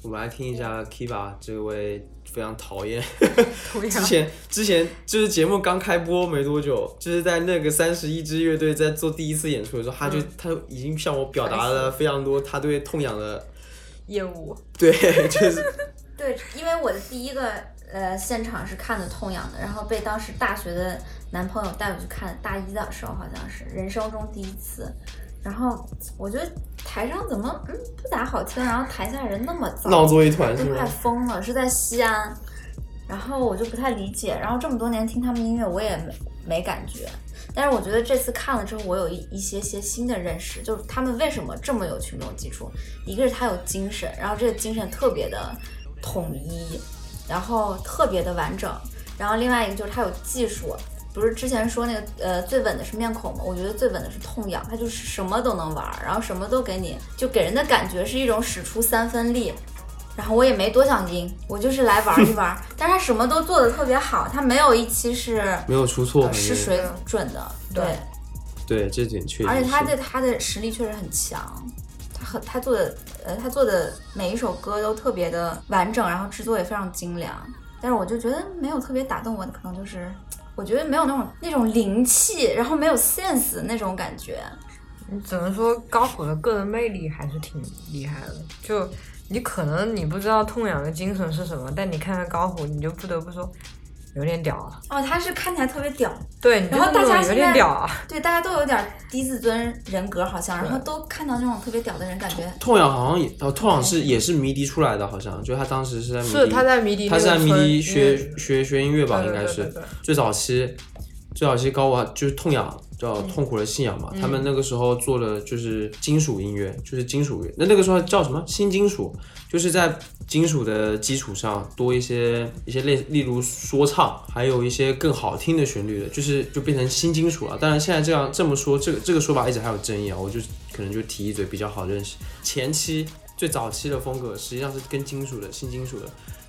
我们来听一下 Kiba 这位非常讨厌。之前之前就是节目刚开播没多久，就是在那个三十一支乐队在做第一次演出的时候，他就、嗯他已经向我表达了非常多他对痛痒的厌恶，对，[laughs] 就是 [laughs] 对，因为我的第一个呃现场是看的痛痒的，然后被当时大学的男朋友带我去看，大一的时候好像是人生中第一次。然后我觉得台上怎么嗯不咋好听，然后台下人那么糟，闹作一团是都快？疯了，是在西安。然后我就不太理解，然后这么多年听他们音乐，我也没没感觉。但是我觉得这次看了之后，我有一一些些新的认识，就是他们为什么这么有群众基础。一个是他有精神，然后这个精神特别的统一，然后特别的完整，然后另外一个就是他有技术。不是之前说那个呃最稳的是面孔吗？我觉得最稳的是痛痒，他就是什么都能玩儿，然后什么都给你，就给人的感觉是一种使出三分力。然后我也没多想赢，我就是来玩一玩。但是他什么都做的特别好，他没有一期是没有出错，呃是水准的，对对。这点确实。而且他的他的实力确实很强，他很他做的呃他做的每一首歌都特别的完整，然后制作也非常精良。但是我就觉得没有特别打动我的，可能就是我觉得没有那种那种灵气，然后没有 sense 的那种感觉。你只能说高虎的个人魅力还是挺厉害的。就你可能你不知道痛痒的精神是什么，但你看看高虎，你就不得不说有点屌啊。哦，他是看起来特别屌，对，然后大家有家现在点屌啊。对，大家都有点低自尊人格好像，然后都看到那种特别屌的人，感觉痛痒好像也哦，痛痒是也是迷笛出来的，好像就他当时是在迷笛，是他在迷笛他是在迷笛学学学音乐吧，应该是最早期最早期高啊，就是痛痒叫痛苦的信仰嘛，他们那个时候做的就是金属音乐，就是金属乐，那那个时候叫什么新金属，就是在金属的基础上多一些一些类，例如说唱，还有一些更好听的旋律的，就是就变成新金属了。当然现在这样这么说，这个这个说法一直还有争议啊，我就可能就提一嘴比较好认识。前期最早期的风格实际上是跟金属的新金属的。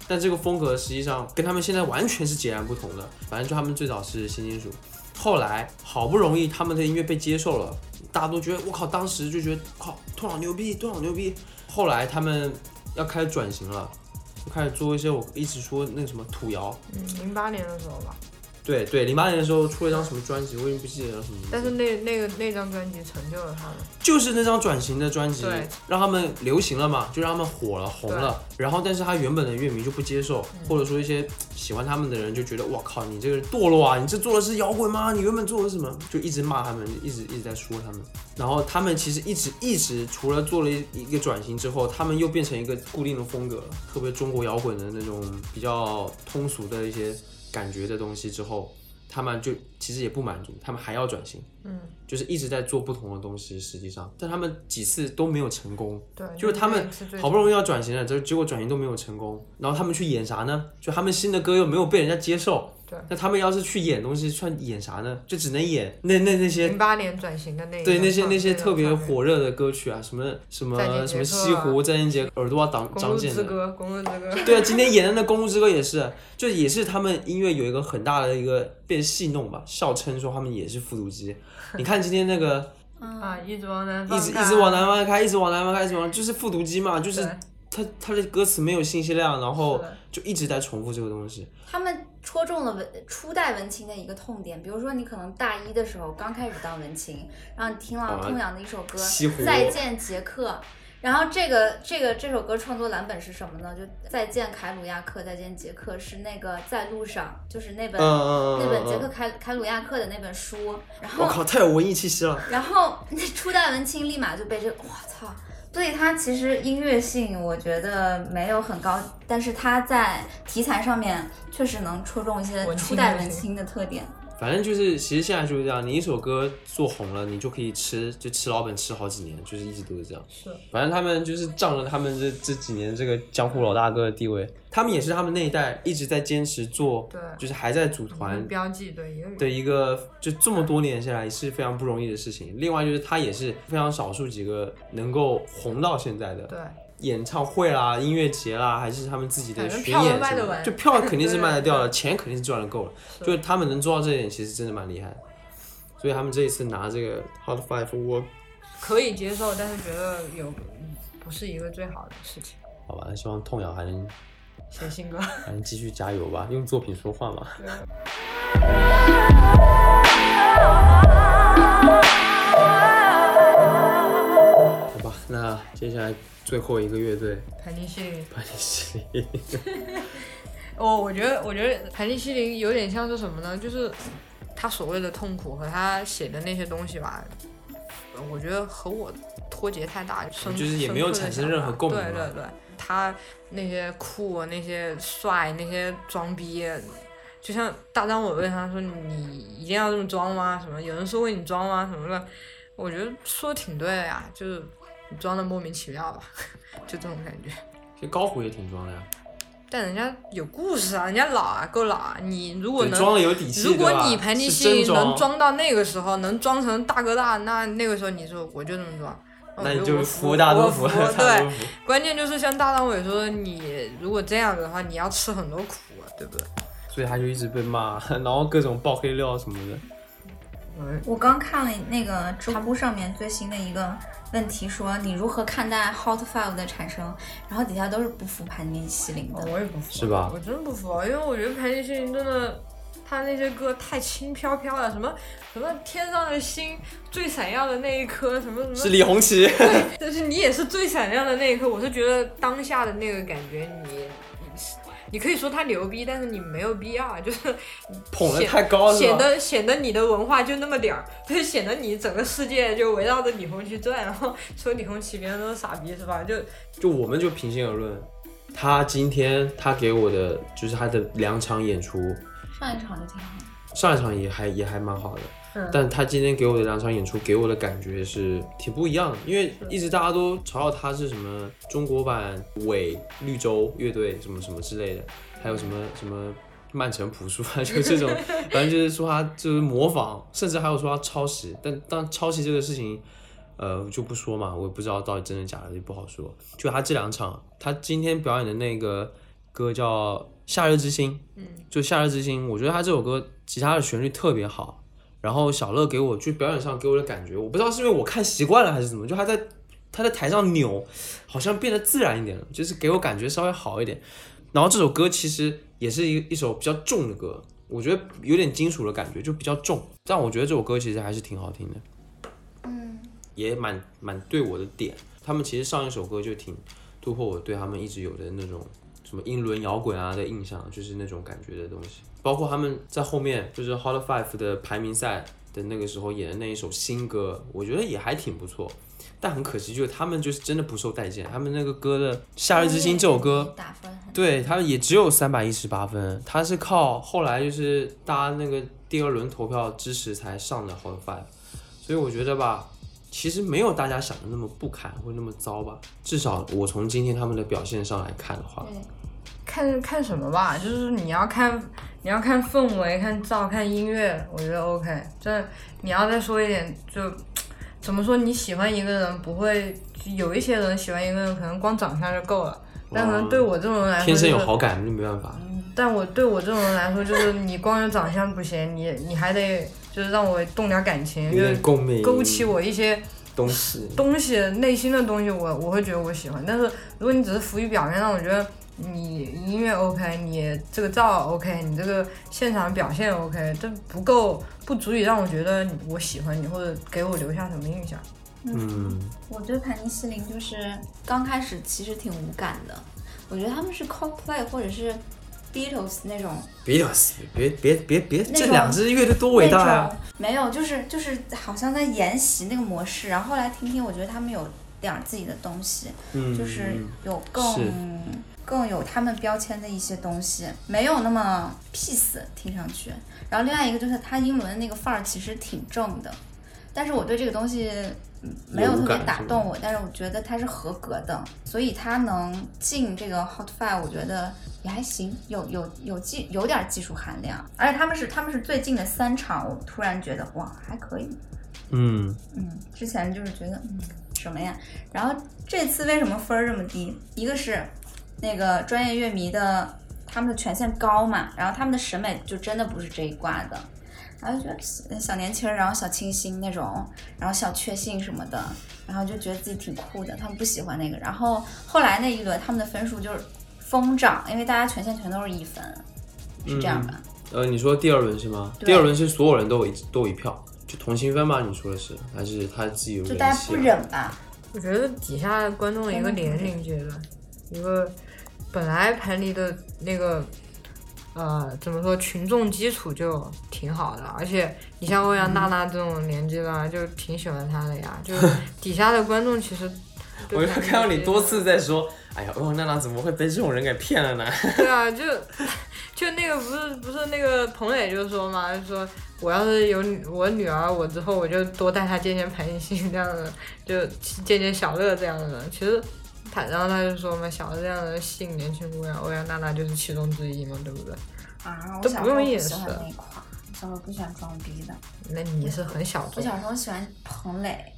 但这个风格实际上跟他们现在完全是截然不同的。反正就他们最早是新金属，后来好不容易他们的音乐被接受了，大家都觉得我靠，当时就觉得靠，多少牛逼，多少牛逼。后来他们要开始转型了，就开始做一些我一直说那个什么土窑。嗯，零八年的时候吧。对对，零八年的时候出了一张什么专辑，我已经不记得了什么。但是那那个那张专辑成就了他们。就是那张转型的专辑，让他们流行了嘛，就让他们火了、红了。然后，但是他原本的乐迷就不接受，或者说一些喜欢他们的人就觉得，哇靠，你这个堕落啊，你这做的是摇滚吗？你原本做的是什么？就一直骂他们，一直一直在说他们。然后他们其实一直一直除了做了一一个转型之后，他们又变成一个固定的风格，特别中国摇滚的那种比较通俗的一些感觉的东西之后，他们就其实也不满足，他们还要转型。嗯，就是一直在做不同的东西，实际上，但他们几次都没有成功。对，就是他们好不。容易要转型了，结结果转型都没有成功，然后他们去演啥呢？就他们新的歌又没有被人家接受。对那他们要是去演东西，算演啥呢？就只能演那那那些零八年转型的那对那些那些特别。火热的歌曲啊，什么什么什么西湖、再见杰耳朵啊长公长茧的。路之歌，公路之歌。对啊，今天演的那《公路之歌》也是，就也是他们音乐有一个很大的一个被戏弄吧，笑称说他们也是复读机。[laughs] 你看今天那个啊，一直往南方一直一直往南方开，一直往南方开，一直往就是复读机嘛，就是对他他的歌词没有信息量，然后就一直在重复这个东西。他们戳中了文初代文青的一个痛点，比如说你可能大一的时候刚开始当文青，然后你听了啊痛痒的一首歌再见杰克》，然后这个这个这首歌创作蓝本是什么呢？就再见凯鲁亚克，再见杰克是那个在路上，就是那本、那本嗯杰克凯凯鲁亚克的那本书，然后我靠，太有文艺气息了。然后那初代文青立马就被这，我操！所以它其实音乐性我觉得没有很高，但是它在题材上面确实能戳中一些初代文青文青的特点。反正就是，其实现在就是这样，你一首歌做红了，你就可以吃，就吃老本吃好几年，就是一直都是这样。是。反正他们就是仗着他们这这几年这个江湖老大哥的地位，他们也是他们那一代一直在坚持做，对就是还在组团标记对一个的一个，就这么多年下来是非常不容易的事情。另外就是他也是非常少数几个能够红到现在的，对演唱会啦、音乐节啦，还是他们自己的巡演什么就票肯定是卖得掉的，[laughs] 钱肯定是赚的够了。就是他们能做到这一点，其实真的蛮厉害的。所以他们这一次拿这个 Hot Five，我可以接受，但是觉得有不是一个最好的事情。好吧，希望痛痒还能写新歌，还能继续加油吧，用作品说话嘛。好吧，那接下来最后一个乐队盘尼西林。盘尼西林，[laughs] 哦，我觉得，我觉得盘尼西林有点像是什么呢？就是他所谓的痛苦和他写的那些东西吧，呃我觉得和我脱节太大，深就是也没有产生任何共鸣对对对，他那些酷，那些帅，那些装逼，就像大张伟问他说你一定要这么装吗？什么有人说过你装吗？什么的，我觉得说的挺对的呀，就是你装的莫名其妙吧，[laughs] 就这种感觉。其实高虎也挺装的呀，但人家有故事啊，人家老啊，够老啊。你如果能装的有底气，如果你盘尼西林能装到那个时候，能装成大哥大，那那个时候你说我就这么装，那你就服大多服，我服对。关键就是像大张伟说的，你如果这样子的话，你要吃很多苦啊，对不对？所以他就一直被骂，然后各种爆黑料什么的。我刚看了那个知乎上面最新的一个问题，说你如何看待 Hot Five 的产生，然后底下都是不服盘尼西林的。我也不服，是吧我真不服，因为我觉得盘尼西林真的，他那些歌太轻飘飘了，什么什么天上的星最闪耀的那一颗，什么什么，是李红旗，但是你也是最闪亮的那一颗。我是觉得当下的那个感觉你，你你可以说他牛逼，但是你没有必要，啊就是捧得太高了显得显得你的文化就那么点儿，就显得你整个世界就围绕着李红旗转，然后说李红旗别人都是傻逼是吧？就就我们就平心而论，他今天他给我的就是他的两场演出，上一场就挺好，上一场也还也还蛮好的，嗯但他今天给我的两场演出给我的感觉是挺不一样的，因为一直大家都嘲笑他是什么中国版伪绿洲乐队什么什么之类的，还有什么什么曼城朴树啊，就这种，[laughs] 反正就是说他就是模仿，甚至还有说他抄袭，但当抄袭这个事情。呃，就不说嘛，我也不知道到底真的假的，也不好说。就他这两场，他今天表演的那个歌叫《夏日之星》，嗯，就《夏日之星》，我觉得他这首歌吉他的旋律特别好，然后小乐给我就表演上给我的感觉，我不知道是因为我看习惯了还是怎么，就他在他在台上扭，好像变得自然一点了，就是给我感觉稍微好一点。然后这首歌其实也是一一首比较重的歌，我觉得有点金属的感觉，就比较重，但我觉得这首歌其实还是挺好听的。嗯，也蛮蛮对我的点。他们其实上一首歌就挺突破我对他们一直有的那种什么英伦摇滚啊的印象，就是那种感觉的东西。包括他们在后面就是 Hot Five 的排名赛的那个时候演的那一首新歌，我觉得也还挺不错。但很可惜，就是他们就是真的不受待见。他们那个歌的《夏日之星》这首歌，打分对他也只有三百一十八分，他是靠后来就是大家那个第二轮投票支持才上的 Hot Five，所以我觉得吧，其实没有大家想的那么不堪或那么糟吧，至少我从今天他们的表现上来看的话，对，看看什么吧，就是你要看你要看氛围、看照、看音乐，我觉得 OK。这你要再说一点，就怎么说？你喜欢一个人不会，有一些人喜欢一个人可能光长相就够了，但可能对我这种人来说、天生有好感就没办法。但我对我这种人来说，就是你光有长相不行，你你还得就是让我动点感情，有就勾起我一些东西。东西内心的东西我，我会觉得我喜欢。但是如果你只是浮于表面，让我觉得你音乐 OK，你这个照 OK，你这个现场表现 OK，这不够，不足以让我觉得我喜欢你或者给我留下什么印象。嗯，我对盘尼西林就是刚开始其实挺无感的，我觉得他们是 Coldplay 或者是 Beatles 那种别别别别别，这两支乐队多伟大那呀！种。没有，就是就是好像在沿袭那个模式，然后后来听听，我觉得他们有点儿自己的东西，嗯，就是有更更有他们标签的一些东西，没有那么 peace 听上去。然后另外一个就是他英伦的那个范儿其实挺正的，但是我对这个东西嗯没有有特别打动我，但是我觉得它是合格的，所以它能进这个 Hot Five，我觉得也还行，有有有技有点技术含量，而且他们是他们是最近的三场，我突然觉得哇还可以，嗯，嗯，之前就是觉得嗯什么呀，然后这次为什么分儿这么低？一个是那个专业乐迷的他们的权限高嘛，然后他们的审美就真的不是这一挂的，然后就觉得小小年轻儿，然后小清新那种，然后小确幸什么的，然后就觉得自己挺酷的，他们不喜欢那个，然后后来那一轮他们的分数就是疯涨，因为大家权限全都是一分，是这样吧？呃，你说第二轮是吗？第二轮是所有人都有一都有一票，就同心分吧？你说的是，还是他自己有就大家不？忍吧？我觉得底下观众的一个年龄阶段，一个本来盘尼的那个呃怎么说群众基础就挺好的，而且你像欧阳娜娜这种年纪了，就挺喜欢她的呀。就是 [laughs] 底下的观众其实 [laughs] 我就看到你多次在说，哎呀，欧阳娜娜怎么会被这种人给骗了呢？[laughs] 对啊，就就那个不是不是那个彭磊就说嘛，就说我要是有我女儿，我之后我就多带她见见潘星这样的，就见见小乐这样的人。其实他然后他就说嘛，小乐这样的吸引年轻姑娘，欧阳娜娜就是其中之一嘛，对不对？啊，都我小时候不用掩不喜欢饰那一块儿，小时候不喜欢装逼的。那你是很小众，我小时候喜欢彭磊，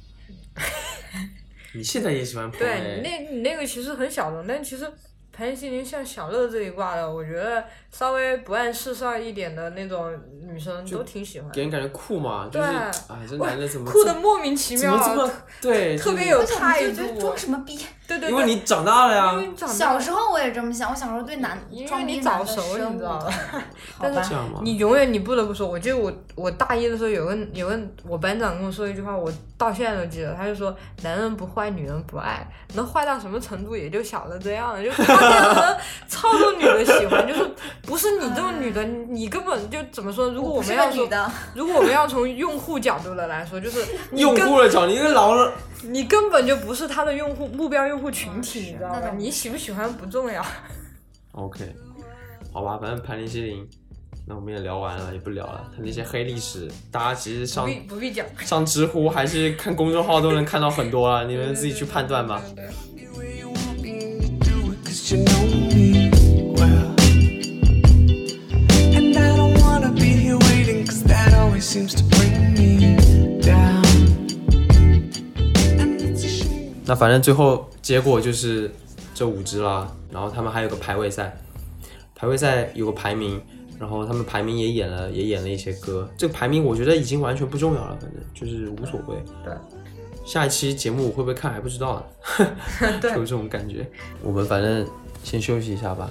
[laughs] 你现在也喜欢彭对磊？对那你那个其实很小众，但其实潘西林像小乐这一挂的，我觉得稍微不谙世事一点的那种女生都挺喜欢的。给人感觉酷嘛，就是对哎，这男的怎么酷的莫名其妙啊，怎么这么对，[laughs] 特别有态度装什么逼？对对对，因为你长大了呀。因为，你长大小时候我也这么想，我小时候对男因为装逼你早男的熟深你知道 [laughs] 吧。但是？你永远你不得不说，我记得我我大一的时候有个有个我班长跟我说一句话，我到现在都记得，他就说男人不坏，女人不爱，能坏到什么程度，也就小的这样了，就 [laughs] 操纵女的喜欢，就是不是你这种女的，你根本就怎么说？如果我们要说，如果我们要从用户角度的来说，就是用户的角，你一个老了，你根本就不是他的用户目标用户群体，你知道吗你喜不喜欢不重要。OK，好吧，反正盘尼西林，那我们也聊完了，也不聊了。他那些黑历史，大家其实不上必不必讲，上知乎还是看公众号都能看到很多啊，你们自己去判断吧。对。对对那反正最后结果就是这五支啦，然后他们还有个排位赛，排位赛有个排名，然后他们排名也演了，也演了一些歌。这个排名我觉得已经完全不重要了，反正就是无所谓。对，下一期节目我会不会看还不知道呢，就有这种感觉。我们反正先休息一下吧。